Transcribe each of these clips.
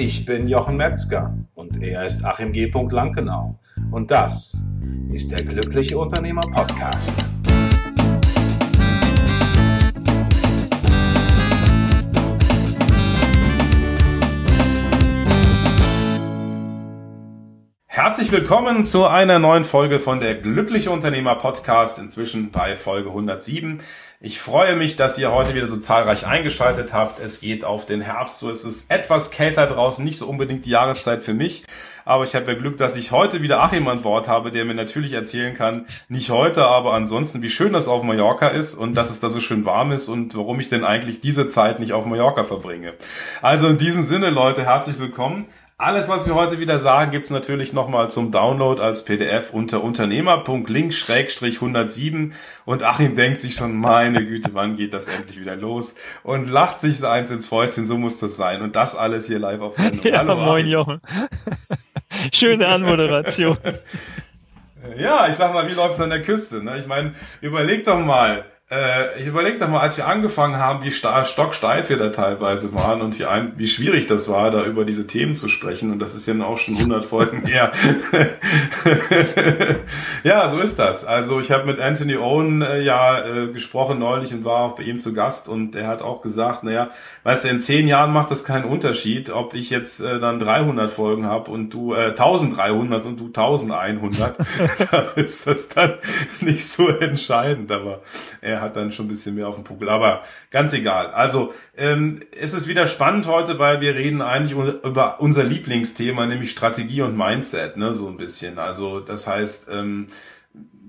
Ich bin Jochen Metzger und er ist Achim G. Lankenau. Und das ist der Glückliche Unternehmer Podcast. Herzlich willkommen zu einer neuen Folge von der Glückliche Unternehmer Podcast, inzwischen bei Folge 107. Ich freue mich, dass ihr heute wieder so zahlreich eingeschaltet habt. Es geht auf den Herbst, so ist es etwas kälter draußen, nicht so unbedingt die Jahreszeit für mich. Aber ich habe ja Glück, dass ich heute wieder Achim an Wort habe, der mir natürlich erzählen kann, nicht heute, aber ansonsten, wie schön das auf Mallorca ist und dass es da so schön warm ist und warum ich denn eigentlich diese Zeit nicht auf Mallorca verbringe. Also in diesem Sinne, Leute, herzlich willkommen. Alles, was wir heute wieder sagen, gibt's natürlich nochmal zum Download als PDF unter unternehmer.link-107 und Achim denkt sich schon, meine Güte, wann geht das endlich wieder los und lacht sich so eins ins Fäustchen, so muss das sein und das alles hier live auf Sendung. Ja, Hallo, moin Jochen. Schöne Anmoderation. ja, ich sag mal, wie läuft's an der Küste? Ne? Ich meine, überleg doch mal, äh, ich überlege doch mal, als wir angefangen haben, wie stocksteif wir da teilweise waren und wie, ein, wie schwierig das war, da über diese Themen zu sprechen. Und das ist ja auch schon 100 Folgen her. ja, so ist das. Also ich habe mit Anthony Owen äh, ja äh, gesprochen neulich und war auch bei ihm zu Gast und er hat auch gesagt, naja, weißt du, in zehn Jahren macht das keinen Unterschied, ob ich jetzt äh, dann 300 Folgen habe und du äh, 1300 und du 1100. da ist das dann nicht so entscheidend, aber hat dann schon ein bisschen mehr auf dem Puckel. Aber ganz egal. Also ähm, es ist wieder spannend heute, weil wir reden eigentlich über unser Lieblingsthema, nämlich Strategie und Mindset, ne, so ein bisschen. Also das heißt, ähm,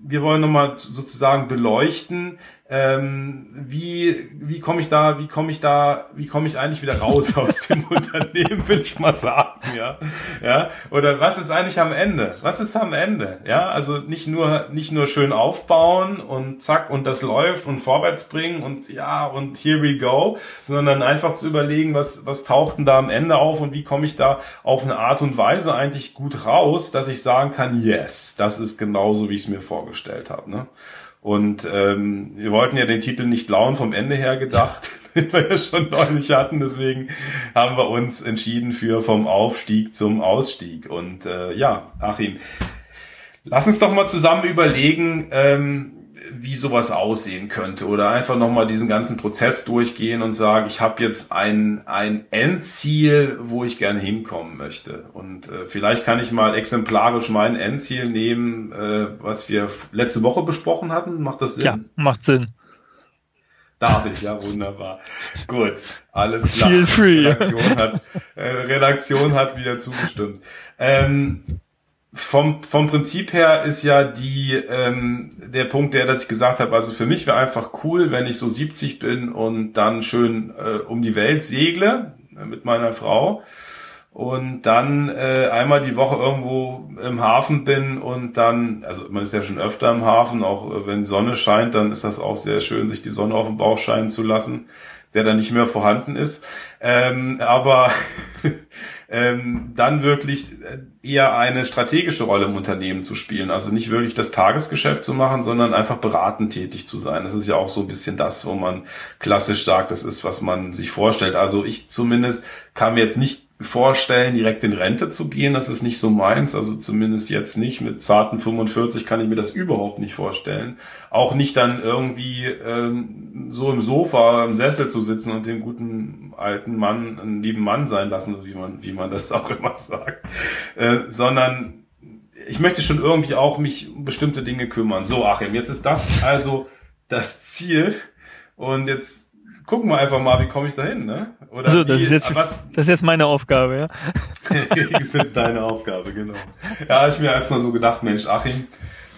wir wollen nochmal sozusagen beleuchten, ähm, wie wie komme ich da, wie komme ich da, wie komme ich eigentlich wieder raus aus dem Unternehmen, will ich mal sagen, ja, ja, oder was ist eigentlich am Ende? Was ist am Ende? Ja, also nicht nur nicht nur schön aufbauen und zack und das läuft und vorwärts bringen und ja und here we go, sondern einfach zu überlegen, was was taucht denn da am Ende auf und wie komme ich da auf eine Art und Weise eigentlich gut raus, dass ich sagen kann, yes, das ist genauso, wie ich es mir vorgestellt habe, ne? Und ähm, wir wollten ja den Titel nicht lauen vom Ende her gedacht, den wir ja schon neulich hatten. Deswegen haben wir uns entschieden für vom Aufstieg zum Ausstieg. Und äh, ja, Achim, lass uns doch mal zusammen überlegen, ähm, wie sowas aussehen könnte oder einfach nochmal diesen ganzen Prozess durchgehen und sagen, ich habe jetzt ein, ein Endziel, wo ich gerne hinkommen möchte. Und äh, vielleicht kann ich mal exemplarisch mein Endziel nehmen, äh, was wir letzte Woche besprochen hatten. Macht das Sinn? Ja, macht Sinn. Darf ich, ja, wunderbar. Gut, alles klar. Feel free. Redaktion hat, äh, Redaktion hat wieder zugestimmt. Ähm, vom, vom Prinzip her ist ja die ähm, der Punkt, der, dass ich gesagt habe, also für mich wäre einfach cool, wenn ich so 70 bin und dann schön äh, um die Welt segle äh, mit meiner Frau und dann äh, einmal die Woche irgendwo im Hafen bin und dann, also man ist ja schon öfter im Hafen, auch äh, wenn Sonne scheint, dann ist das auch sehr schön, sich die Sonne auf den Bauch scheinen zu lassen, der dann nicht mehr vorhanden ist. Ähm, aber ähm, dann wirklich äh, eher eine strategische Rolle im Unternehmen zu spielen. Also nicht wirklich das Tagesgeschäft zu machen, sondern einfach beratend tätig zu sein. Das ist ja auch so ein bisschen das, wo man klassisch sagt, das ist, was man sich vorstellt. Also ich zumindest mir jetzt nicht vorstellen, direkt in Rente zu gehen. Das ist nicht so meins. Also zumindest jetzt nicht. Mit zarten 45 kann ich mir das überhaupt nicht vorstellen. Auch nicht dann irgendwie ähm, so im Sofa, im Sessel zu sitzen und den guten alten Mann, einen lieben Mann sein lassen, wie man, wie man das auch immer sagt. Äh, sondern ich möchte schon irgendwie auch mich um bestimmte Dinge kümmern. So, Achim, jetzt ist das also das Ziel. Und jetzt gucken wir einfach mal, wie komme ich da hin, ne? Oder so, das, wie, ist jetzt, was, das ist jetzt meine Aufgabe, ja? das ist jetzt deine Aufgabe, genau. Ja, ich mir erstmal so gedacht, Mensch, Achim,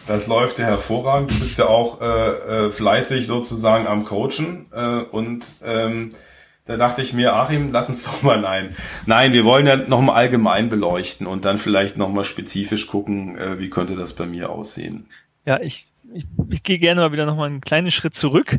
das läuft ja hervorragend. Du bist ja auch äh, äh, fleißig sozusagen am Coachen äh, und ähm, da dachte ich mir, Achim, lass uns doch mal nein. Nein, wir wollen ja nochmal allgemein beleuchten und dann vielleicht nochmal spezifisch gucken, äh, wie könnte das bei mir aussehen. Ja, ich, ich, ich gehe gerne mal wieder nochmal einen kleinen Schritt zurück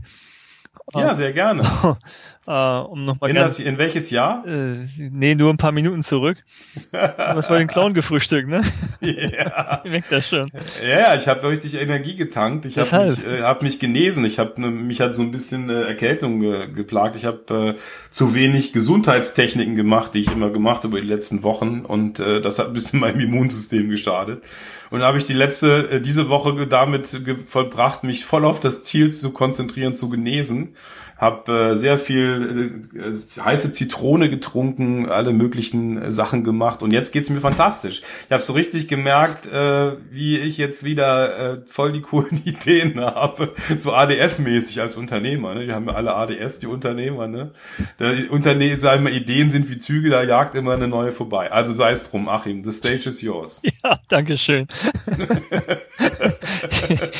ja, sehr gerne. äh, um noch mal in, ganz, das, in welches Jahr? Äh, nee, nur ein paar Minuten zurück. Was war den Clown gefrühstückt, ne? Ja. Merkt das schon. Ja, ich habe richtig Energie getankt. Ich habe mich, äh, hab mich genesen. Ich habe mich hat so ein bisschen äh, Erkältung ge geplagt. Ich habe äh, zu wenig Gesundheitstechniken gemacht, die ich immer gemacht habe über die letzten Wochen und äh, das hat ein bisschen meinem Immunsystem geschadet. Und da habe ich die letzte äh, diese Woche damit vollbracht, mich voll auf das Ziel zu konzentrieren, zu genesen habe äh, sehr viel äh, heiße Zitrone getrunken, alle möglichen äh, Sachen gemacht und jetzt geht's mir fantastisch. Ich habe so richtig gemerkt, äh, wie ich jetzt wieder äh, voll die coolen Ideen habe, so ADS-mäßig als Unternehmer. Ne? Wir haben ja alle ADS, die Unternehmer. Ne? Der Unterne sagen wir, Ideen sind wie Züge, da jagt immer eine neue vorbei. Also sei es drum, Achim, the stage is yours. Ja, danke schön.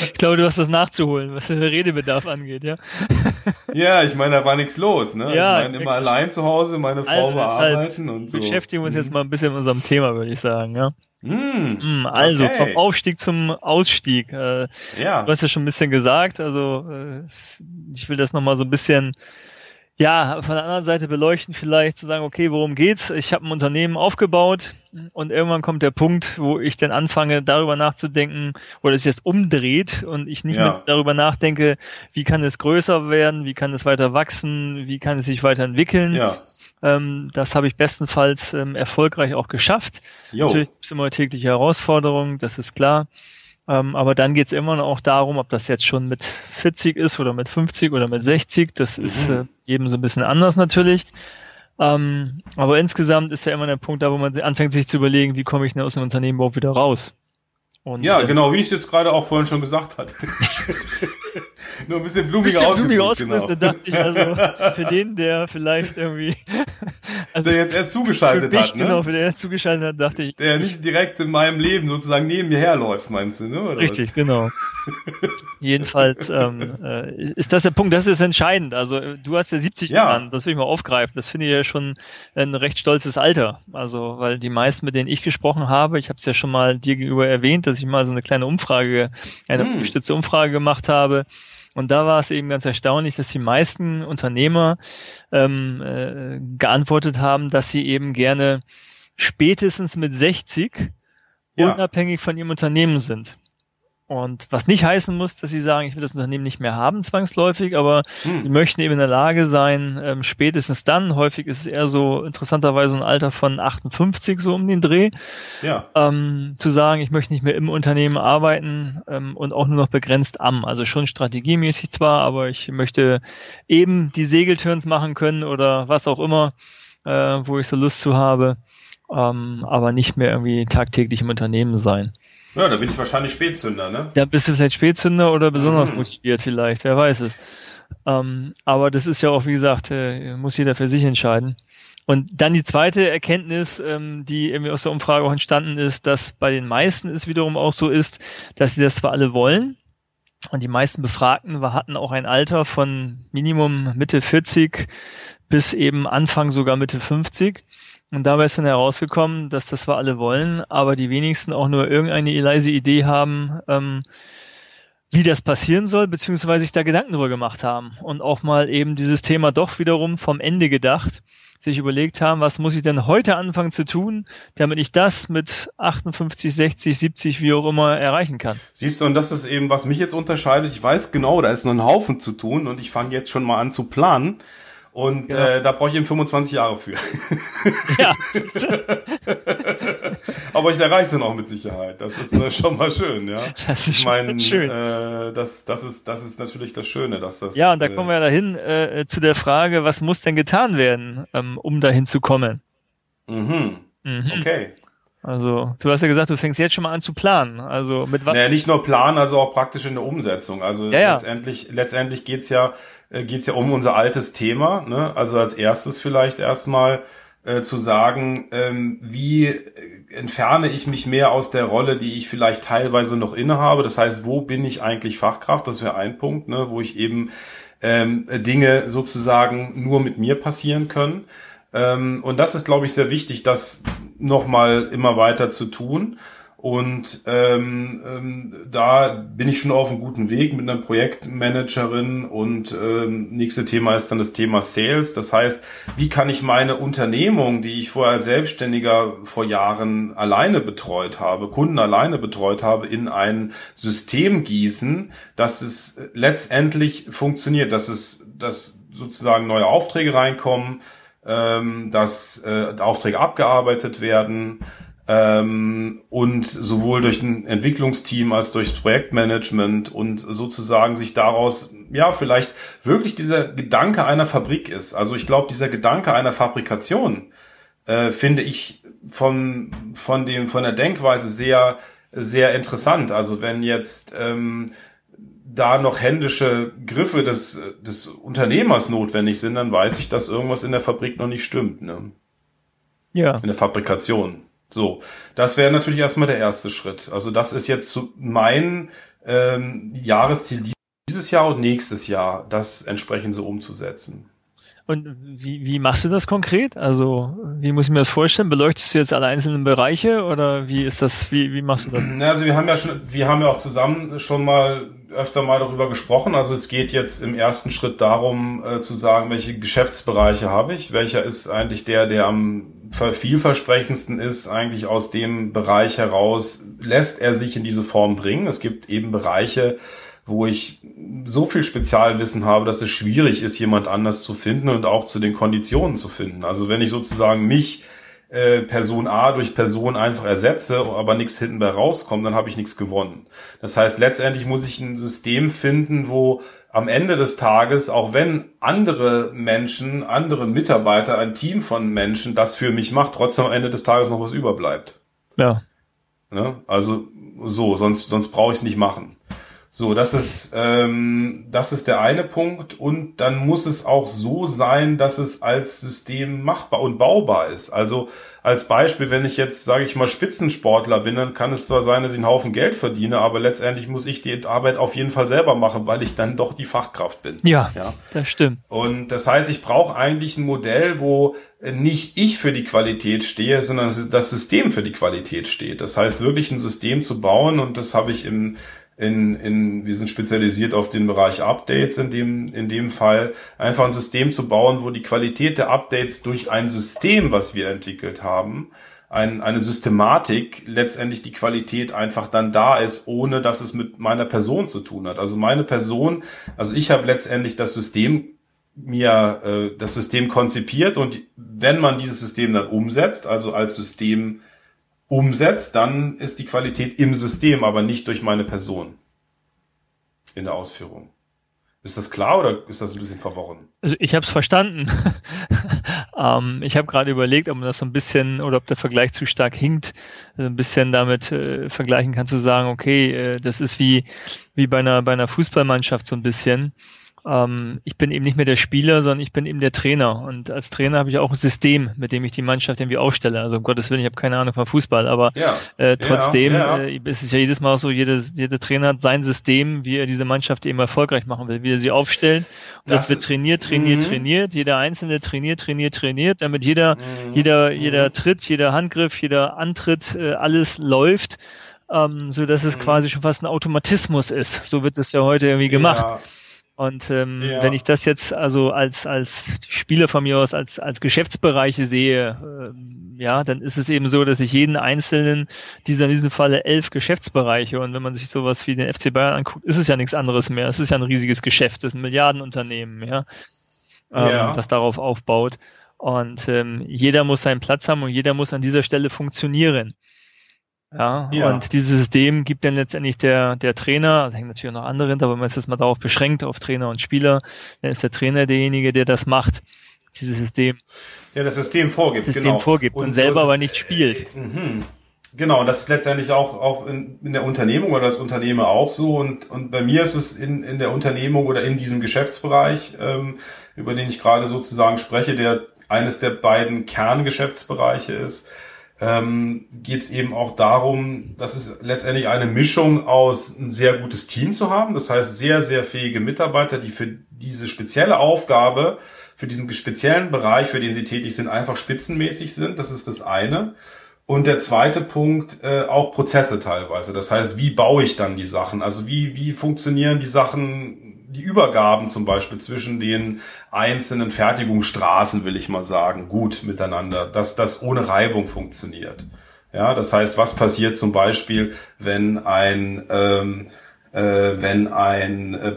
ich glaube, du hast das nachzuholen, was den Redebedarf angeht, ja. Ja, ich meine, da war nichts los. Ne? Ja, ich meine, immer allein zu Hause, meine Frau Also deshalb bearbeiten und so. beschäftigen wir uns jetzt mal ein bisschen mit unserem Thema, würde ich sagen, ja. Hm, Hm, Also Okay. vom Aufstieg zum Ausstieg. Äh, ja. Du hast ja schon ein bisschen gesagt, also äh, ich will das nochmal so ein bisschen, ja, von der anderen Seite beleuchten, vielleicht zu sagen, okay, worum geht's? Ich habe ein Unternehmen aufgebaut und irgendwann kommt der Punkt, wo ich dann anfange, darüber nachzudenken, oder es jetzt umdreht und ich nicht Ja. mehr darüber nachdenke, wie kann es größer werden, wie kann es weiter wachsen, wie kann es sich weiterentwickeln. Ja. Ähm, das habe ich bestenfalls ähm, erfolgreich auch geschafft. Jo. Natürlich gibt es immer tägliche Herausforderungen, das ist klar. Ähm, aber dann geht es immer noch auch darum, ob das jetzt schon mit 40 ist oder mit 50 oder mit 60. Das ist Mhm. äh, jedem so ein bisschen anders natürlich. Ähm, aber insgesamt ist ja immer der Punkt da, wo man anfängt sich zu überlegen, wie komme ich denn aus dem Unternehmen überhaupt wieder raus? Und, Ja, äh, genau, wie ich es jetzt gerade auch vorhin schon gesagt hatte. Nur ein bisschen blumiger Bisschen blumig ausgedrückt, genau. dachte ich, also für den, der vielleicht irgendwie, also Der jetzt erst zugeschaltet mich, hat, ne? genau, für den, der zugeschaltet hat, dachte ich, Der nicht direkt in meinem Leben sozusagen neben mir herläuft, meinst du, ne? Oder Richtig, Was? genau. Jedenfalls ähm, äh, ist das der Punkt, das ist entscheidend. Also äh, du hast ja 70 Ja. Jahren, das will ich mal aufgreifen. Das finde ich ja schon ein recht stolzes Alter. Also weil die meisten, mit denen ich gesprochen habe, ich habe es ja schon mal dir gegenüber erwähnt, dass ich mal so eine kleine Umfrage, eine Hm. gestützte Umfrage gemacht habe. Und da war es eben ganz erstaunlich, dass die meisten Unternehmer ähm, äh, geantwortet haben, dass sie eben gerne spätestens mit 60 Ja. unabhängig von ihrem Unternehmen sind. Und was nicht heißen muss, dass sie sagen, ich will das Unternehmen nicht mehr haben, zwangsläufig, aber sie Hm. möchten eben in der Lage sein, ähm, spätestens dann, häufig ist es eher so interessanterweise ein Alter von 58, so um den Dreh, Ja. ähm, zu sagen, ich möchte nicht mehr im Unternehmen arbeiten ähm, und auch nur noch begrenzt am. Also schon strategiemäßig zwar, aber ich möchte eben die Segelturns machen können oder was auch immer, äh, wo ich so Lust zu habe, ähm, aber nicht mehr irgendwie tagtäglich im Unternehmen sein. Ja, da bin ich wahrscheinlich Spätzünder, ne? Da bist du vielleicht Spätzünder oder besonders Mhm. motiviert vielleicht, wer weiß es. Ähm, aber das ist ja auch, wie gesagt, äh, muss jeder für sich entscheiden. Und dann die zweite Erkenntnis, ähm, die irgendwie aus der Umfrage auch entstanden ist, dass bei den meisten es wiederum auch so ist, dass sie das zwar alle wollen, und die meisten Befragten war- hatten auch ein Alter von Minimum Mitte 40 bis eben Anfang sogar Mitte 50. Und dabei ist dann herausgekommen, dass das zwar alle wollen, aber die wenigsten auch nur irgendeine leise Idee haben, ähm, wie das passieren soll, beziehungsweise sich da Gedanken drüber gemacht haben und auch mal eben dieses Thema doch wiederum vom Ende gedacht, sich überlegt haben, was muss ich denn heute anfangen zu tun, damit ich das mit 58, 60, 70, wie auch immer erreichen kann. Siehst du, und das ist eben, was mich jetzt unterscheidet. Ich weiß genau, da ist noch ein Haufen zu tun und ich fange jetzt schon mal an zu planen. Und Ja. äh, da brauche ich eben 25 Jahre für. Ja, Aber ich erreiche es dann auch mit Sicherheit. Das ist äh, schon mal schön, ja. Das ist ich mein, schön. Äh, das, das, ist, das ist natürlich das Schöne, dass das. Ja, und da äh, kommen wir ja dahin äh, zu der Frage, was muss denn getan werden, ähm, um dahin zu kommen? Mhm. Mhm. Okay. Also, du hast ja gesagt, du fängst jetzt schon mal an zu planen. Also mit was? Naja, nicht nur planen, also auch praktisch in der Umsetzung. Also Ja, ja. letztendlich, letztendlich geht's ja, äh, geht's ja um unser altes Thema. Ne? Also als erstes vielleicht erstmal äh, zu sagen, ähm, wie äh, entferne ich mich mehr aus der Rolle, die ich vielleicht teilweise noch innehabe. Das heißt, wo bin ich eigentlich Fachkraft? Das wäre ein Punkt, ne? wo ich eben ähm, Dinge sozusagen nur mit mir passieren können. Ähm, und das ist, glaube ich, sehr wichtig, das nochmal immer weiter zu tun. Und ähm, ähm, da bin ich schon auf einem guten Weg mit einer Projektmanagerin. Und ähm, nächste Thema ist dann das Thema Sales. Das heißt, wie kann ich meine Unternehmung, die ich vorher Selbstständiger vor Jahren alleine betreut habe, Kunden alleine betreut habe, in ein System gießen, dass es letztendlich funktioniert, dass es, dass sozusagen neue Aufträge reinkommen, ähm, dass äh, Aufträge abgearbeitet werden ähm, und sowohl durch ein Entwicklungsteam als durchs Projektmanagement und sozusagen sich daraus ja vielleicht wirklich dieser Gedanke einer Fabrik ist. Also ich glaube, dieser Gedanke einer Fabrikation äh, finde ich von von dem von der Denkweise sehr sehr interessant. Also wenn jetzt ähm, da noch händische Griffe des, des Unternehmers notwendig sind, dann weiß ich, dass irgendwas in der Fabrik noch nicht stimmt. Ne? Ja. In der Fabrikation. So, das wäre natürlich erstmal der erste Schritt. Also das ist jetzt mein ähm, Jahresziel dieses Jahr und nächstes Jahr, das entsprechend so umzusetzen. Und wie, wie machst du das konkret? Also, wie muss ich mir das vorstellen? Beleuchtest du jetzt alle einzelnen Bereiche oder wie ist das, wie, wie machst du das? Also wir haben ja schon, wir haben ja auch zusammen schon mal öfter mal darüber gesprochen. Also es geht jetzt im ersten Schritt darum, äh, zu sagen, welche Geschäftsbereiche habe ich, welcher ist eigentlich der, der am vielversprechendsten ist, eigentlich aus dem Bereich heraus, lässt er sich in diese Form bringen. Es gibt eben Bereiche, wo ich so viel Spezialwissen habe, dass es schwierig ist, jemand anders zu finden und auch zu den Konditionen zu finden. Also wenn ich sozusagen mich äh, Person A durch Person einfach ersetze, aber nichts hinten bei rauskommt, dann habe ich nichts gewonnen. Das heißt, letztendlich muss ich ein System finden, wo am Ende des Tages, auch wenn andere Menschen, andere Mitarbeiter, ein Team von Menschen das für mich macht, trotzdem am Ende des Tages noch was überbleibt. Ja. Ne? Also so, sonst, sonst brauche ich es nicht machen. So, das ist, ähm, das ist der eine Punkt. Und dann muss es auch so sein, dass es als System machbar und baubar ist. Also als Beispiel, wenn ich jetzt, sage ich mal, Spitzensportler bin, dann kann es zwar sein, dass ich einen Haufen Geld verdiene, aber letztendlich muss ich die Arbeit auf jeden Fall selber machen, weil ich dann doch die Fachkraft bin. Ja, ja. das stimmt. Und das heißt, ich brauche eigentlich ein Modell, wo nicht ich für die Qualität stehe, sondern das System für die Qualität steht. Das heißt, wirklich ein System zu bauen und das habe ich im in, in, wir sind spezialisiert auf den Bereich Updates in dem, in dem Fall, einfach ein System zu bauen, wo die Qualität der Updates durch ein System, was wir entwickelt haben, ein, eine Systematik, letztendlich die Qualität einfach dann da ist, ohne dass es mit meiner Person zu tun hat. Also meine Person, also ich habe letztendlich das System mir äh, das System konzipiert und wenn man dieses System dann umsetzt, also als System umsetzt, dann ist die Qualität im System, aber nicht durch meine Person in der Ausführung. Ist das klar oder ist das ein bisschen verworren? Also ich habe es verstanden. ähm, ich habe gerade überlegt, ob man das so ein bisschen oder ob der Vergleich zu stark hinkt, also ein bisschen damit äh, vergleichen kann zu sagen, okay, äh, das ist wie wie bei einer bei einer Fußballmannschaft so ein bisschen ähm, ich bin eben nicht mehr der Spieler, sondern ich bin eben der Trainer. Und als Trainer habe ich auch ein System, mit dem ich die Mannschaft irgendwie aufstelle. Also um Gottes Willen, ich habe keine Ahnung von Fußball, aber ja. äh, trotzdem ja, ja. Äh, ist es ja jedes Mal so, jedes, jeder Trainer hat sein System, wie er diese Mannschaft eben erfolgreich machen will, wie er sie aufstellen. Und das, das wird trainiert, trainiert, mhm. trainiert. Jeder Einzelne trainiert, trainiert, trainiert, damit jeder, mhm. jeder, jeder mhm. Tritt, jeder Handgriff, jeder Antritt, äh, alles läuft. Ähm, so dass es mhm. quasi schon fast ein Automatismus ist. So wird es ja heute irgendwie gemacht. Und ähm, ja. wenn ich das jetzt also als als Spieler von mir aus als als Geschäftsbereiche sehe, ähm, ja, dann ist es eben so, dass ich jeden einzelnen dieser in diesem Falle elf Geschäftsbereiche und wenn man sich sowas wie den FC Bayern anguckt, ist es ja nichts anderes mehr. Es ist ja ein riesiges Geschäft, das ist ein Milliardenunternehmen, ja, ähm, ja. das darauf aufbaut. Und ähm, jeder muss seinen Platz haben und jeder muss an dieser Stelle funktionieren. Ja, ja, und dieses System gibt dann letztendlich der, der Trainer, das hängt natürlich auch noch andere hinter, aber wenn man es jetzt mal darauf beschränkt, auf Trainer und Spieler, dann ist der Trainer derjenige, der das macht, dieses System. Der das System vorgibt, System genau. vorgibt und, und selber aber nicht spielt. Äh, mhm. Genau, und das ist letztendlich auch, auch in, in der Unternehmung oder das Unternehmer auch so. Und, und bei mir ist es in, in der Unternehmung oder in diesem Geschäftsbereich, ähm, über den ich gerade sozusagen spreche, der eines der beiden Kerngeschäftsbereiche ist, ähm, geht es eben auch darum, dass es letztendlich eine Mischung aus ein sehr gutes Team zu haben. Das heißt, sehr, sehr fähige Mitarbeiter, die für diese spezielle Aufgabe, für diesen speziellen Bereich, für den sie tätig sind, einfach spitzenmäßig sind. Das ist das eine. Und der zweite Punkt, äh, auch Prozesse teilweise. Das heißt, wie baue ich dann die Sachen? Also wie, wie funktionieren die Sachen, die Übergaben zum Beispiel zwischen den einzelnen Fertigungsstraßen, will ich mal sagen, gut miteinander, dass das ohne Reibung funktioniert. Ja, das heißt, was passiert zum Beispiel, wenn ein, ähm, äh, wenn ein äh,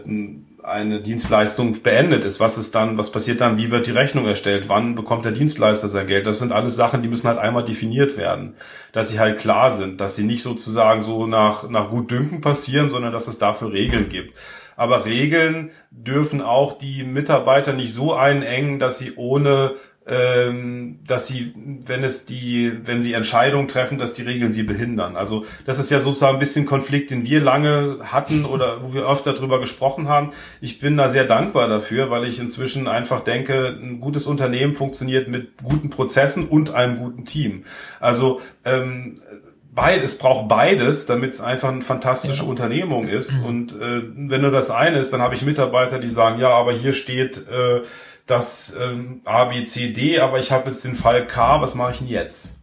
eine Dienstleistung beendet ist. Was ist dann, was passiert dann, wie wird die Rechnung erstellt, wann bekommt der Dienstleister sein Geld? Das sind alles Sachen, die müssen halt einmal definiert werden, dass sie halt klar sind, dass sie nicht sozusagen so nach, nach Gutdünken passieren, sondern dass es dafür Regeln gibt. Aber Regeln dürfen auch die Mitarbeiter nicht so einengen, dass sie ohne ähm, dass sie, wenn es die, wenn sie Entscheidungen treffen, dass die Regeln sie behindern. Also das ist ja sozusagen ein bisschen Konflikt, den wir lange hatten oder wo wir öfter drüber gesprochen haben. Ich bin da sehr dankbar dafür, weil ich inzwischen einfach denke, ein gutes Unternehmen funktioniert mit guten Prozessen und einem guten Team. Also ähm, beid, es braucht beides, damit es einfach eine fantastische ja. Unternehmung ist. Mhm. Und äh, wenn nur das eine ist, dann habe ich Mitarbeiter, die sagen, ja, aber hier steht äh, das ähm, A, B, C, D, aber ich habe jetzt den Fall K, was mache ich denn jetzt?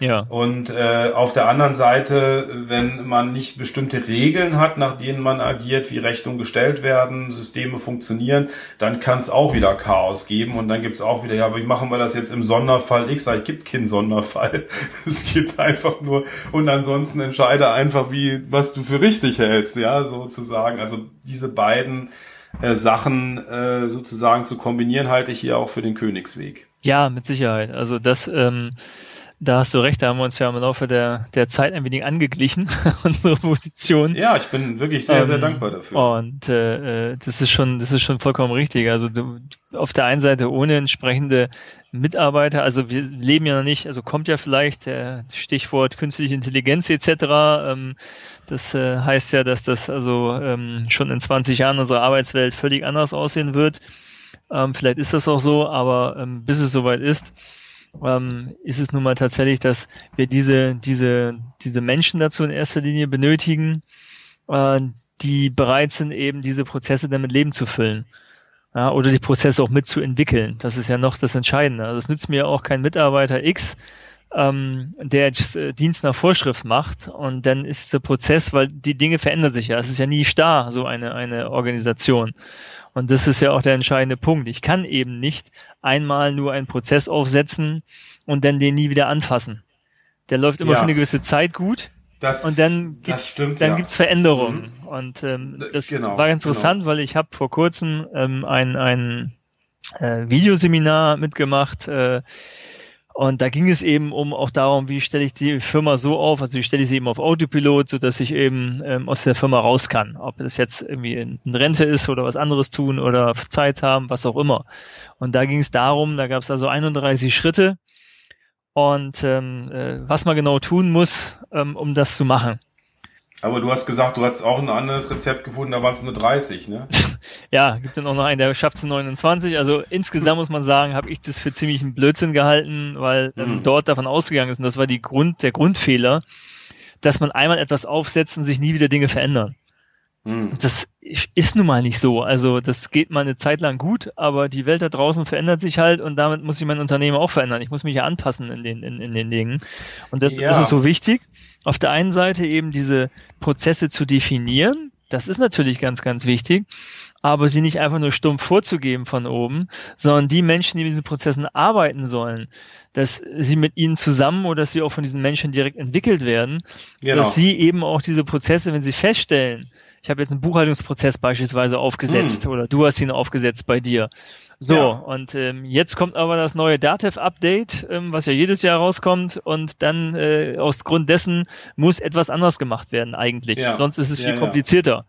Ja. Und äh, auf der anderen Seite, wenn man nicht bestimmte Regeln hat, nach denen man agiert, wie Rechnungen gestellt werden, Systeme funktionieren, dann kann es auch wieder Chaos geben und dann gibt es auch wieder, ja, wie machen wir das jetzt im Sonderfall X? Es gibt keinen Sonderfall. es gibt einfach nur und ansonsten entscheide einfach, wie was du für richtig hältst, ja, sozusagen. Also diese beiden äh, Sachen äh, sozusagen zu kombinieren, halte ich hier auch für den Königsweg. Ja, mit Sicherheit. Also das, ähm, da hast du recht, da haben wir uns ja im Laufe der, der Zeit ein wenig angeglichen, unsere Position. Ja, ich bin wirklich sehr, ähm, sehr dankbar dafür. Und äh, äh, das ist schon, das ist schon vollkommen richtig. Also du, auf der einen Seite ohne entsprechende Mitarbeiter, also wir leben ja noch nicht, also kommt ja vielleicht der Stichwort künstliche Intelligenz etc. Ähm, das äh, heißt ja, dass das also ähm, schon in 20 Jahren unsere Arbeitswelt völlig anders aussehen wird. Ähm, vielleicht ist das auch so, aber ähm, bis es soweit ist, ähm, ist es nun mal tatsächlich, dass wir diese, diese, diese Menschen dazu in erster Linie benötigen, äh, die bereit sind, eben diese Prozesse damit Leben zu füllen. Ja, oder die Prozesse auch mitzuentwickeln. Das ist ja noch das Entscheidende. Also es nützt mir auch kein Mitarbeiter X, ähm, der jetzt, äh, Dienst nach Vorschrift macht und dann ist der Prozess, weil die Dinge verändern sich ja. Es ist ja nie starr, so eine, eine Organisation. Und das ist ja auch der entscheidende Punkt. Ich kann eben nicht einmal nur einen Prozess aufsetzen und dann den nie wieder anfassen. Der läuft immer ja. für eine gewisse Zeit gut. Das, und dann gibt's, stimmt, dann ja. gibt's Veränderungen. Mhm. Und ähm, das genau, war ganz interessant, genau. weil ich habe vor kurzem ähm, ein, ein äh, Videoseminar mitgemacht, äh, und da ging es eben um auch darum, wie stelle ich die Firma so auf, also wie stelle ich sie eben auf Autopilot, so dass ich eben ähm, aus der Firma raus kann. Ob das jetzt irgendwie in, in Rente ist oder was anderes tun oder Zeit haben, was auch immer. Und da ging es darum, da gab es also 31 Schritte und ähm, äh, was man genau tun muss, ähm, um das zu machen. Aber du hast gesagt, du hast auch ein anderes Rezept gefunden, da waren es nur 30, ne? ja, gibt dann auch noch einen, der schafft es 29. Also insgesamt muss man sagen, habe ich das für ziemlich einen Blödsinn gehalten, weil ähm, mhm. dort davon ausgegangen ist, und das war die Grund, der Grundfehler, dass man einmal etwas aufsetzt und sich nie wieder Dinge verändern. Mhm. Das ist nun mal nicht so. Also das geht mal eine Zeit lang gut, aber die Welt da draußen verändert sich halt und damit muss ich mein Unternehmen auch verändern. Ich muss mich ja anpassen in den, in, in den Dingen. Und das, ja. das ist so wichtig auf der einen Seite eben diese Prozesse zu definieren. Das ist natürlich ganz, ganz wichtig. Aber sie nicht einfach nur stumpf vorzugeben von oben, sondern die Menschen, die mit diesen Prozessen arbeiten sollen, dass sie mit ihnen zusammen oder dass sie auch von diesen Menschen direkt entwickelt werden, genau. dass sie eben auch diese Prozesse, wenn sie feststellen, ich habe jetzt einen Buchhaltungsprozess beispielsweise aufgesetzt hm. oder du hast ihn aufgesetzt bei dir, so, ja. und ähm, jetzt kommt aber das neue Datev-Update, ähm, was ja jedes Jahr rauskommt und dann äh, aus Grund dessen muss etwas anders gemacht werden eigentlich. Ja. Sonst ist es viel ja, komplizierter.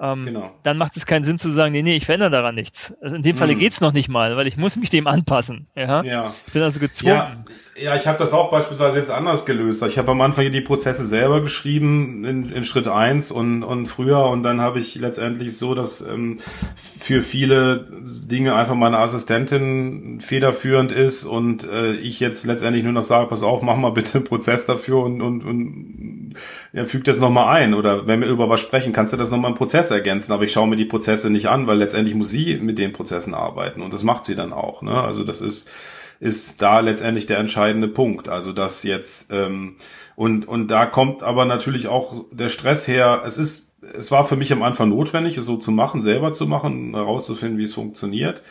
Ähm, genau. Dann macht es keinen Sinn zu sagen, nee, nee, ich verändere daran nichts. Also in dem Falle hm. geht's noch nicht mal, weil ich muss mich dem anpassen. Ja? ja. Ich bin also gezwungen. Ja, ja ich habe das auch beispielsweise jetzt anders gelöst. Ich habe am Anfang die Prozesse selber geschrieben in, in Schritt eins und, und früher und dann habe ich letztendlich so, dass ähm, für viele Dinge einfach meine Assistentin federführend ist und äh, ich jetzt letztendlich nur noch sage, pass auf, mach mal bitte einen Prozess dafür und, und, und ja, füg das nochmal ein. Oder wenn wir über was sprechen, kannst du das nochmal im Prozess ergänzen, aber ich schaue mir die Prozesse nicht an, weil letztendlich muss sie mit den Prozessen arbeiten und das macht sie dann auch. Ne? Also das ist ist da letztendlich der entscheidende Punkt. Also dass jetzt ähm, und und da kommt aber natürlich auch der Stress her. Es ist es war für mich am Anfang notwendig, es so zu machen, selber zu machen, herauszufinden, wie es funktioniert.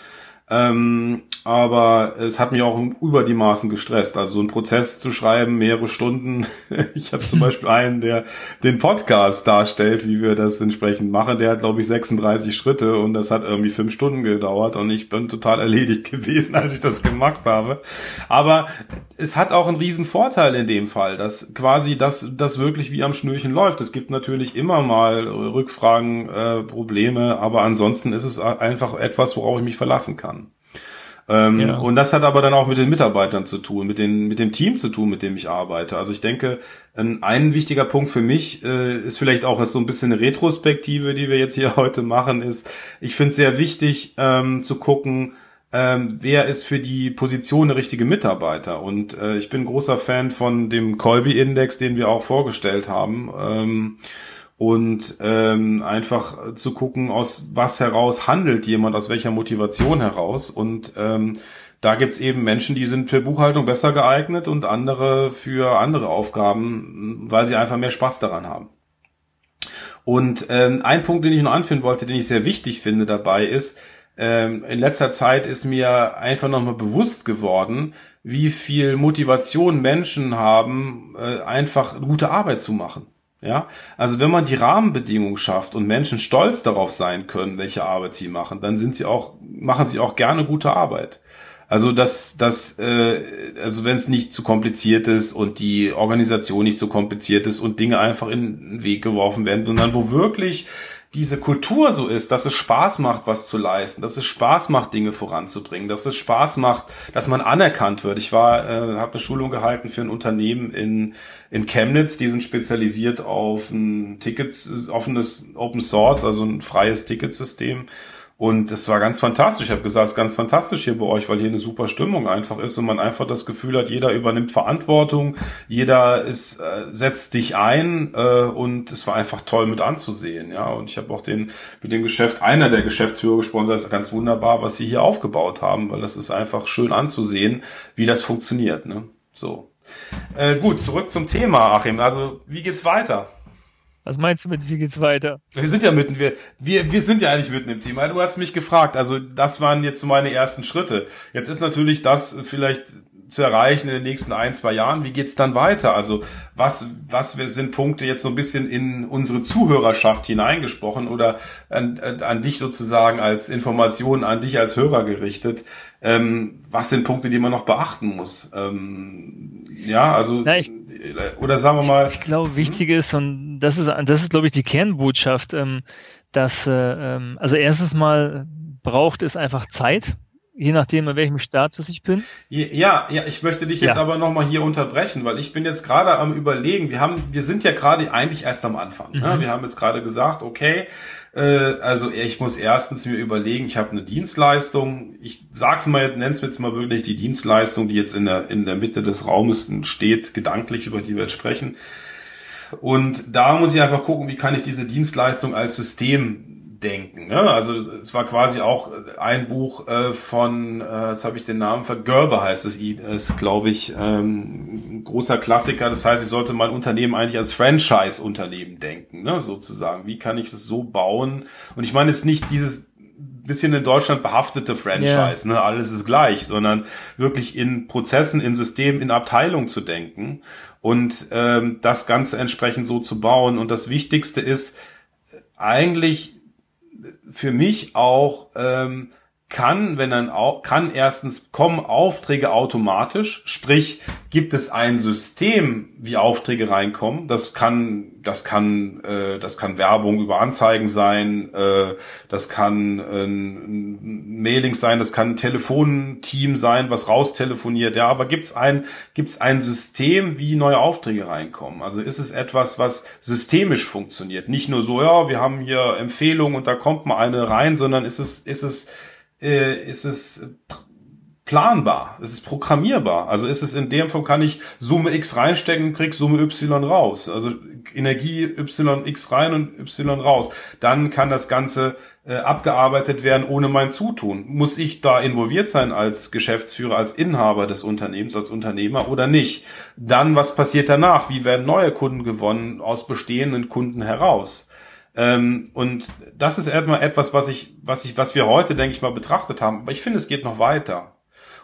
Ähm, aber es hat mich auch über die Maßen gestresst. Also so einen Prozess zu schreiben, mehrere Stunden. ich habe zum Beispiel einen, der den Podcast darstellt, wie wir das entsprechend machen. Der hat, glaube ich, 36 Schritte und das hat irgendwie fünf Stunden gedauert und ich bin total erledigt gewesen, als ich das gemacht habe. Aber es hat auch einen riesen Vorteil in dem Fall, dass quasi das, das wirklich wie am Schnürchen läuft. Es gibt natürlich immer mal Rückfragen, äh, Probleme, aber ansonsten ist es einfach etwas, worauf ich mich verlassen kann. Ähm, ja. Und das hat aber dann auch mit den Mitarbeitern zu tun, mit, den, mit dem Team zu tun, mit dem ich arbeite. Also ich denke, ein, ein wichtiger Punkt für mich äh, ist vielleicht auch so ein bisschen eine Retrospektive, die wir jetzt hier heute machen, ist, ich finde es sehr wichtig ähm, zu gucken, ähm, wer ist für die Position der richtige Mitarbeiter. Und äh, ich bin großer Fan von dem Colby-Index, den wir auch vorgestellt haben. Ähm, und ähm, einfach zu gucken, aus was heraus handelt jemand, aus welcher Motivation heraus. Und ähm, da gibt's eben Menschen, die sind für Buchhaltung besser geeignet und andere für andere Aufgaben, weil sie einfach mehr Spaß daran haben. Und ähm, ein Punkt, den ich noch anführen wollte, den ich sehr wichtig finde dabei ist, ähm, in letzter Zeit ist mir einfach nochmal bewusst geworden, wie viel Motivation Menschen haben, äh, einfach gute Arbeit zu machen. Ja, also wenn man die Rahmenbedingungen schafft und Menschen stolz darauf sein können, welche Arbeit sie machen, dann sind sie auch, machen sie auch gerne gute Arbeit. Also dass das, äh, also wenn es nicht zu kompliziert ist und die Organisation nicht zu kompliziert ist und Dinge einfach in den Weg geworfen werden, sondern wo wirklich diese Kultur so ist, dass es Spaß macht, was zu leisten, dass es Spaß macht, Dinge voranzubringen, dass es Spaß macht, dass man anerkannt wird. Ich war, äh, habe eine Schulung gehalten für ein Unternehmen in in Chemnitz, die sind spezialisiert auf ein Tickets, offenes Open Source, also ein freies Ticketsystem und es war ganz fantastisch. Ich habe gesagt, es ist ganz fantastisch hier bei euch, weil hier eine super Stimmung einfach ist und man einfach das Gefühl hat, jeder übernimmt Verantwortung, jeder ist, äh, setzt dich ein äh, und es war einfach toll mit anzusehen. Ja, und ich habe auch den mit dem Geschäft einer der Geschäftsführer gesprochen, das ist ganz wunderbar, was sie hier aufgebaut haben, weil das ist einfach schön anzusehen, wie das funktioniert. Ne? So. Äh, gut, zurück zum Thema, Achim. Also, wie geht's weiter? Was meinst du mit, wie geht's weiter? Wir sind ja mitten, wir, wir, wir sind ja eigentlich mitten im Thema. Du hast mich gefragt, also das waren jetzt so meine ersten Schritte. Jetzt ist natürlich das vielleicht zu erreichen in den nächsten ein, zwei Jahren. Wie geht's dann weiter? Also was, was sind Punkte jetzt so ein bisschen in unsere Zuhörerschaft hineingesprochen oder an, an dich sozusagen als Information, an dich als Hörer gerichtet? Ähm, was sind Punkte, die man noch beachten muss? Ähm, ja, also Na, ich, oder sagen wir mal. Ich, ich glaube, wichtig ist und das ist, das ist glaube ich die Kernbotschaft, ähm, dass äh, ähm, also erstens mal braucht es einfach Zeit je nachdem, in welchem Status ich bin. Ja, ja, ich möchte dich jetzt ja. aber nochmal hier unterbrechen, weil ich bin jetzt gerade am überlegen, wir haben, wir sind ja gerade eigentlich erst am Anfang. Ne? Mhm. Ne? Wir haben jetzt gerade gesagt, okay, äh, also ich muss erstens mir überlegen, ich habe eine Dienstleistung, ich sag's mal, nenn's jetzt mal wirklich die Dienstleistung, die jetzt in der, in der Mitte des Raumes steht, gedanklich, über die wir jetzt sprechen. Und da muss ich einfach gucken, wie kann ich diese Dienstleistung als System denken. Ne? Also es war quasi auch ein Buch äh, von, äh, jetzt habe ich den Namen ver Gerber heißt es, ist glaube ich ähm, großer Klassiker. Das heißt, ich sollte mein Unternehmen eigentlich als Franchise-Unternehmen denken, ne? sozusagen. Wie kann ich es so bauen? Und ich meine jetzt nicht dieses bisschen in Deutschland behaftete Franchise, yeah. ne, alles ist gleich, sondern wirklich in Prozessen, in Systemen, in Abteilungen zu denken und ähm, das Ganze entsprechend so zu bauen. Und das Wichtigste ist eigentlich für mich auch ähm, kann, wenn dann auch, kann erstens kommen Aufträge automatisch, sprich, gibt es ein System, wie Aufträge reinkommen. Das kann, das kann, äh, das kann Werbung über Anzeigen sein, äh, das kann äh, ein Mailing sein, das kann ein Telefonteam sein, was raustelefoniert. Ja, aber gibt's ein, gibt's ein System, wie neue Aufträge reinkommen? Also ist es etwas, was systemisch funktioniert? Nicht nur so, ja, wir haben hier Empfehlungen und da kommt mal eine rein, sondern ist es, ist es äh, ist es planbar, ist es programmierbar. Also ist es in dem Fall, kann ich Summe X reinstecken krieg Summe Y raus. Also Energie YX rein und Y raus. Dann kann das Ganze äh, abgearbeitet werden ohne mein Zutun. Muss ich da involviert sein als Geschäftsführer, als Inhaber des Unternehmens, als Unternehmer oder nicht? Dann, was passiert danach? Wie werden neue Kunden gewonnen aus bestehenden Kunden heraus? Ähm, und das ist erstmal etwas, was ich, was ich, was wir heute, denke ich mal, betrachtet haben. Aber ich finde, es geht noch weiter.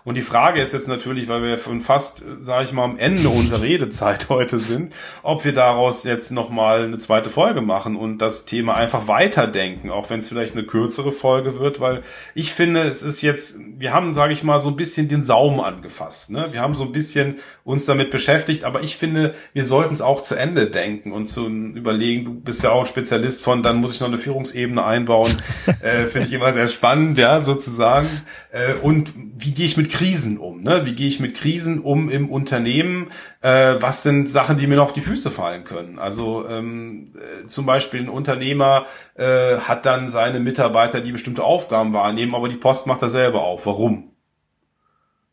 Und die Frage ist jetzt natürlich, weil wir von fast, sage ich mal, am Ende unserer Redezeit heute sind, ob wir daraus jetzt nochmal eine zweite Folge machen und das Thema einfach weiterdenken, auch wenn es vielleicht eine kürzere Folge wird, weil ich finde, es ist jetzt, wir haben, sage ich mal, so ein bisschen den Saum angefasst. Ne? Wir haben so ein bisschen uns damit beschäftigt, aber ich finde, wir sollten es auch zu Ende denken und zu überlegen, du bist ja auch Spezialist von, dann muss ich noch eine Führungsebene einbauen, äh, finde ich immer sehr spannend, ja, sozusagen. Äh, und wie gehe ich mit Krisen um? Ne? Wie gehe ich mit Krisen um im Unternehmen? Äh, was sind Sachen, die mir noch auf die Füße fallen können? Also ähm, äh, zum Beispiel ein Unternehmer äh, hat dann seine Mitarbeiter, die bestimmte Aufgaben wahrnehmen, aber die Post macht er selber auf. Warum?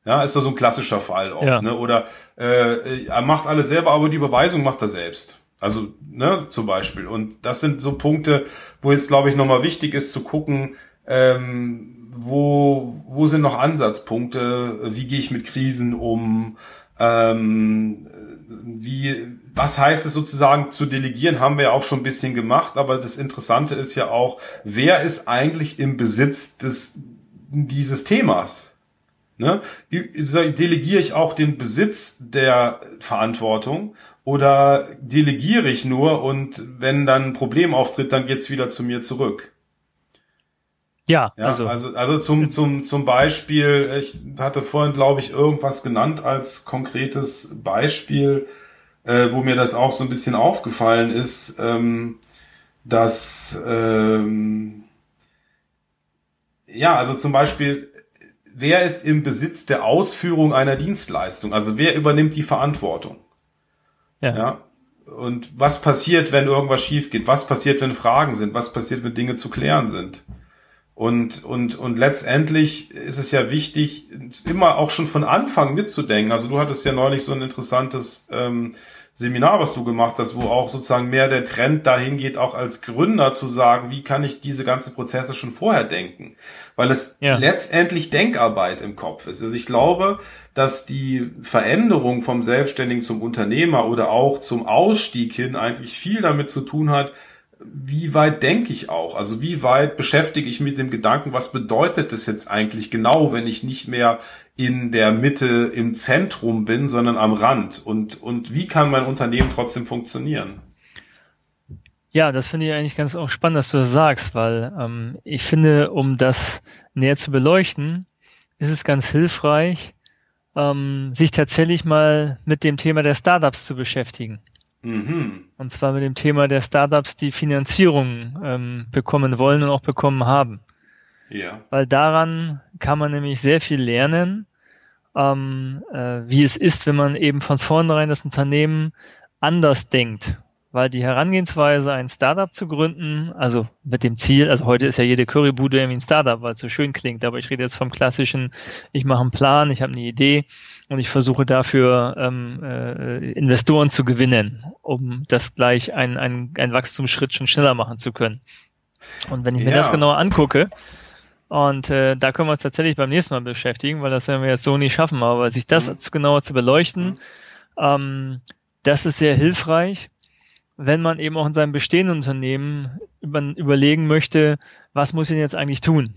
Ja, ist doch so ein klassischer Fall oft. Ja. Ne? Oder äh, er macht alles selber, aber die Überweisung macht er selbst. Also, ne, zum Beispiel. Und das sind so Punkte, wo jetzt, glaube ich, nochmal wichtig ist zu gucken, ähm, wo, wo sind noch Ansatzpunkte? Wie gehe ich mit Krisen um? Ähm, wie, was heißt es sozusagen zu delegieren, haben wir ja auch schon ein bisschen gemacht, aber das Interessante ist ja auch, wer ist eigentlich im Besitz des, dieses Themas? Ne? Delegiere ich auch den Besitz der Verantwortung oder delegiere ich nur und wenn dann ein Problem auftritt, dann geht's wieder zu mir zurück? Ja, ja also, also, also zum, zum, zum Beispiel, ich hatte vorhin, glaube ich, irgendwas genannt als konkretes Beispiel, äh, wo mir das auch so ein bisschen aufgefallen ist, ähm, dass, ähm, ja, also zum Beispiel, wer ist im Besitz der Ausführung einer Dienstleistung? Also wer übernimmt die Verantwortung? Ja. ja. Und was passiert, wenn irgendwas schief geht? Was passiert, wenn Fragen sind? Was passiert, wenn Dinge zu klären sind? Und, und, und letztendlich ist es ja wichtig, immer auch schon von Anfang mitzudenken. Also du hattest ja neulich so ein interessantes ähm, Seminar, was du gemacht hast, wo auch sozusagen mehr der Trend dahin geht, auch als Gründer zu sagen, wie kann ich diese ganzen Prozesse schon vorher denken? Weil es ja. letztendlich Denkarbeit im Kopf ist. Also ich glaube, dass die Veränderung vom Selbstständigen zum Unternehmer oder auch zum Ausstieg hin eigentlich viel damit zu tun hat, wie weit denke ich auch? Also wie weit beschäftige ich mich mit dem Gedanken, was bedeutet das jetzt eigentlich genau, wenn ich nicht mehr in der Mitte, im Zentrum bin, sondern am Rand? Und, und wie kann mein Unternehmen trotzdem funktionieren? Ja, das finde ich eigentlich ganz auch spannend, dass du das sagst, weil ähm, ich finde, um das näher zu beleuchten, ist es ganz hilfreich, ähm, sich tatsächlich mal mit dem Thema der Startups zu beschäftigen. Mhm. Und zwar mit dem Thema der Startups, die Finanzierung ähm, bekommen wollen und auch bekommen haben. Ja. Weil daran kann man nämlich sehr viel lernen, ähm, äh, wie es ist, wenn man eben von vornherein das Unternehmen anders denkt weil die Herangehensweise, ein Startup zu gründen, also mit dem Ziel, also heute ist ja jede Currybude irgendwie ein Startup, weil es so schön klingt, aber ich rede jetzt vom klassischen, ich mache einen Plan, ich habe eine Idee und ich versuche dafür ähm, äh, Investoren zu gewinnen, um das gleich ein, ein, ein Wachstumsschritt schon schneller machen zu können. Und wenn ich mir ja. das genauer angucke, und äh, da können wir uns tatsächlich beim nächsten Mal beschäftigen, weil das werden wir jetzt so nicht schaffen, aber sich das mhm. genauer zu beleuchten, mhm. ähm, das ist sehr hilfreich wenn man eben auch in seinem bestehenden Unternehmen über, überlegen möchte, was muss ich jetzt eigentlich tun?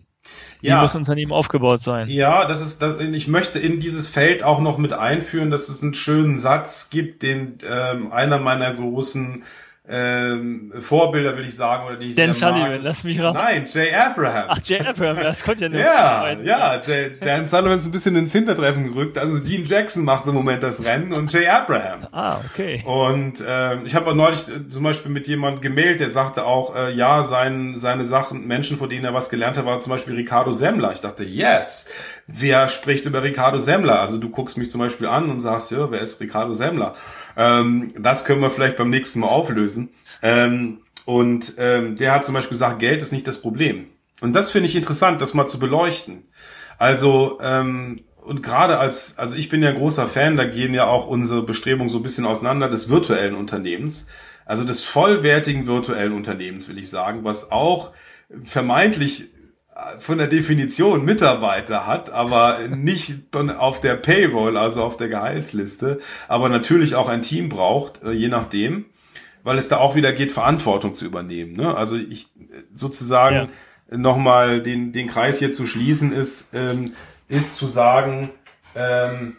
Wie ja. muss das Unternehmen aufgebaut sein? Ja, das ist, das, ich möchte in dieses Feld auch noch mit einführen, dass es einen schönen Satz gibt, den ähm, einer meiner großen ähm, Vorbilder, will ich sagen, oder die ich Dan Sullivan, lass mich raus. Nein, Jay Abraham. Ach, Jay Abraham, das konnte ja nicht. ja, ja, Jay, Dan Sullivan ist ein bisschen ins Hintertreffen gerückt. Also Dean Jackson macht im Moment das Rennen und Jay Abraham. Ah, okay. Und äh, ich habe auch neulich äh, zum Beispiel mit jemand gemeldet, der sagte auch, äh, ja, sein, seine Sachen, Menschen, vor denen er was gelernt hat, war zum Beispiel Ricardo Semmler. Ich dachte, yes, wer spricht über Ricardo Semmler? Also du guckst mich zum Beispiel an und sagst, ja, wer ist Ricardo Semmler? Ähm, das können wir vielleicht beim nächsten Mal auflösen. Ähm, und ähm, der hat zum Beispiel gesagt, Geld ist nicht das Problem. Und das finde ich interessant, das mal zu beleuchten. Also, ähm, und gerade als, also ich bin ja großer Fan, da gehen ja auch unsere Bestrebungen so ein bisschen auseinander des virtuellen Unternehmens. also des vollwertigen virtuellen Unternehmens, will ich sagen, was auch vermeintlich von der Definition Mitarbeiter hat, aber nicht auf der Payroll, also auf der Gehaltsliste, aber natürlich auch ein Team braucht, äh, je nachdem, weil es da auch wieder geht, Verantwortung zu übernehmen. Ne? Also ich sozusagen ja. nochmal den, den Kreis hier zu schließen ist, ähm, ist zu sagen, ähm,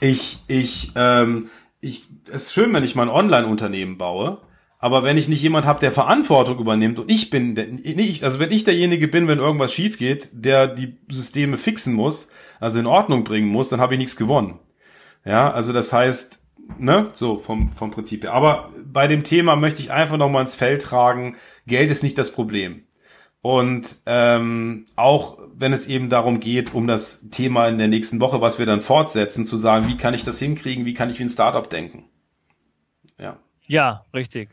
ich, ich, ähm, ich, es ist schön, wenn ich mal ein Online-Unternehmen baue, aber wenn ich nicht jemand habe, der Verantwortung übernimmt und ich bin, der, nicht, also wenn ich derjenige bin, wenn irgendwas schief geht, der die Systeme fixen muss, also in Ordnung bringen muss, dann habe ich nichts gewonnen. Ja, also das heißt, ne, so vom, vom Prinzip her. Aber bei dem Thema möchte ich einfach nochmal ins Feld tragen, Geld ist nicht das Problem. Und ähm, auch wenn es eben darum geht, um das Thema in der nächsten Woche, was wir dann fortsetzen, zu sagen, wie kann ich das hinkriegen, wie kann ich wie ein Startup denken. Ja. Ja, richtig.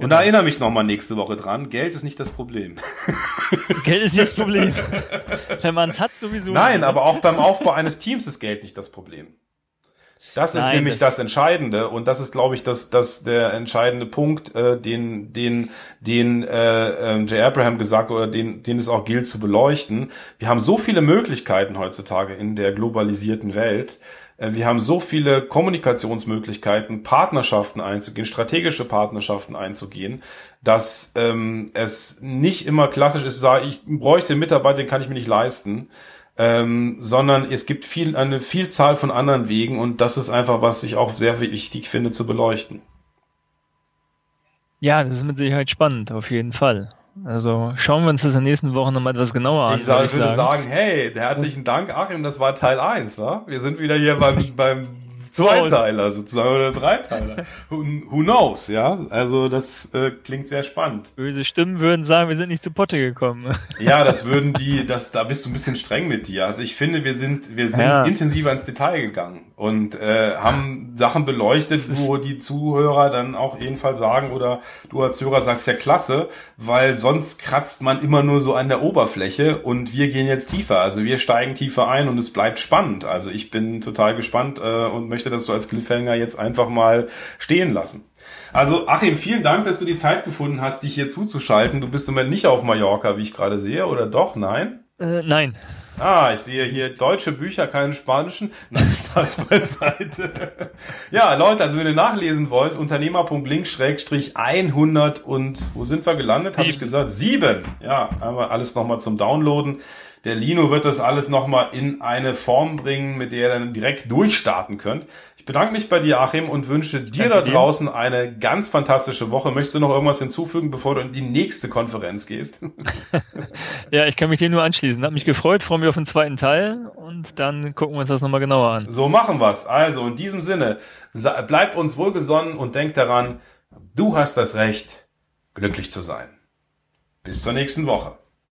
Genau. Und erinnere mich nochmal nächste Woche dran, Geld ist nicht das Problem. Geld ist nicht das Problem. Wenn man es hat, sowieso. Nein, aber auch beim Aufbau eines Teams ist Geld nicht das Problem. Das ist Nein, nämlich das, das, Entscheidende und das ist, glaube ich, das, das der entscheidende Punkt, äh, den den den äh, äh, J. Abraham gesagt oder den den es auch gilt zu beleuchten. Wir haben so viele Möglichkeiten heutzutage in der globalisierten Welt, wir haben so viele Kommunikationsmöglichkeiten, Partnerschaften einzugehen, strategische Partnerschaften einzugehen, dass ähm, es nicht immer klassisch ist, sage ich bräuchte einen Mitarbeiter, den kann ich mir nicht leisten, ähm, sondern es gibt viel, eine Vielzahl von anderen Wegen und das ist einfach, was ich auch sehr wichtig finde zu beleuchten. Ja, das ist mit Sicherheit spannend, auf jeden Fall. Also schauen wir uns das in der nächsten Woche nochmal etwas genauer an. Ich, sag, ich würde sagen. sagen, hey, herzlichen Dank, Achim, das war Teil 1, wa? Wir sind wieder hier beim, beim Zweiteiler sozusagen oder Dreiteiler. Who, who knows, ja? Also das äh, klingt sehr spannend. Böse Stimmen würden sagen, wir sind nicht zu Potte gekommen. Ja, das würden die, das, da bist du ein bisschen streng mit dir. Also ich finde, wir sind, wir sind ja. intensiver ins Detail gegangen und äh, haben Sachen beleuchtet, wo die Zuhörer dann auch jedenfalls sagen oder du als Hörer sagst ja klasse, weil sonst kratzt man immer nur so an der Oberfläche und wir gehen jetzt tiefer. Also wir steigen tiefer ein und es bleibt spannend. Also ich bin total gespannt äh, und möchte das so als Cliffhanger jetzt einfach mal stehen lassen. Also Achim, vielen Dank, dass du die Zeit gefunden hast, dich hier zuzuschalten. Du bist im Moment nicht auf Mallorca, wie ich gerade sehe, oder doch? Nein? Äh, nein. Ah, ich sehe hier deutsche Bücher, keinen spanischen. Nein, Spaß beiseite. ja, Leute, also wenn ihr nachlesen wollt, unternehmer.link-100 und wo sind wir gelandet? Habe ich gesagt, sieben. Ja, wir alles nochmal zum Downloaden. Der Lino wird das alles nochmal in eine Form bringen, mit der ihr dann direkt durchstarten könnt. Ich bedanke mich bei dir, Achim, und wünsche dir da draußen dir. eine ganz fantastische Woche. Möchtest du noch irgendwas hinzufügen, bevor du in die nächste Konferenz gehst? ja, ich kann mich dir nur anschließen. Hat mich gefreut, freue mich auf den zweiten Teil und dann gucken wir uns das nochmal genauer an. So machen wir's. Also, in diesem Sinne, bleibt uns wohlgesonnen und denkt daran, du hast das Recht, glücklich zu sein. Bis zur nächsten Woche.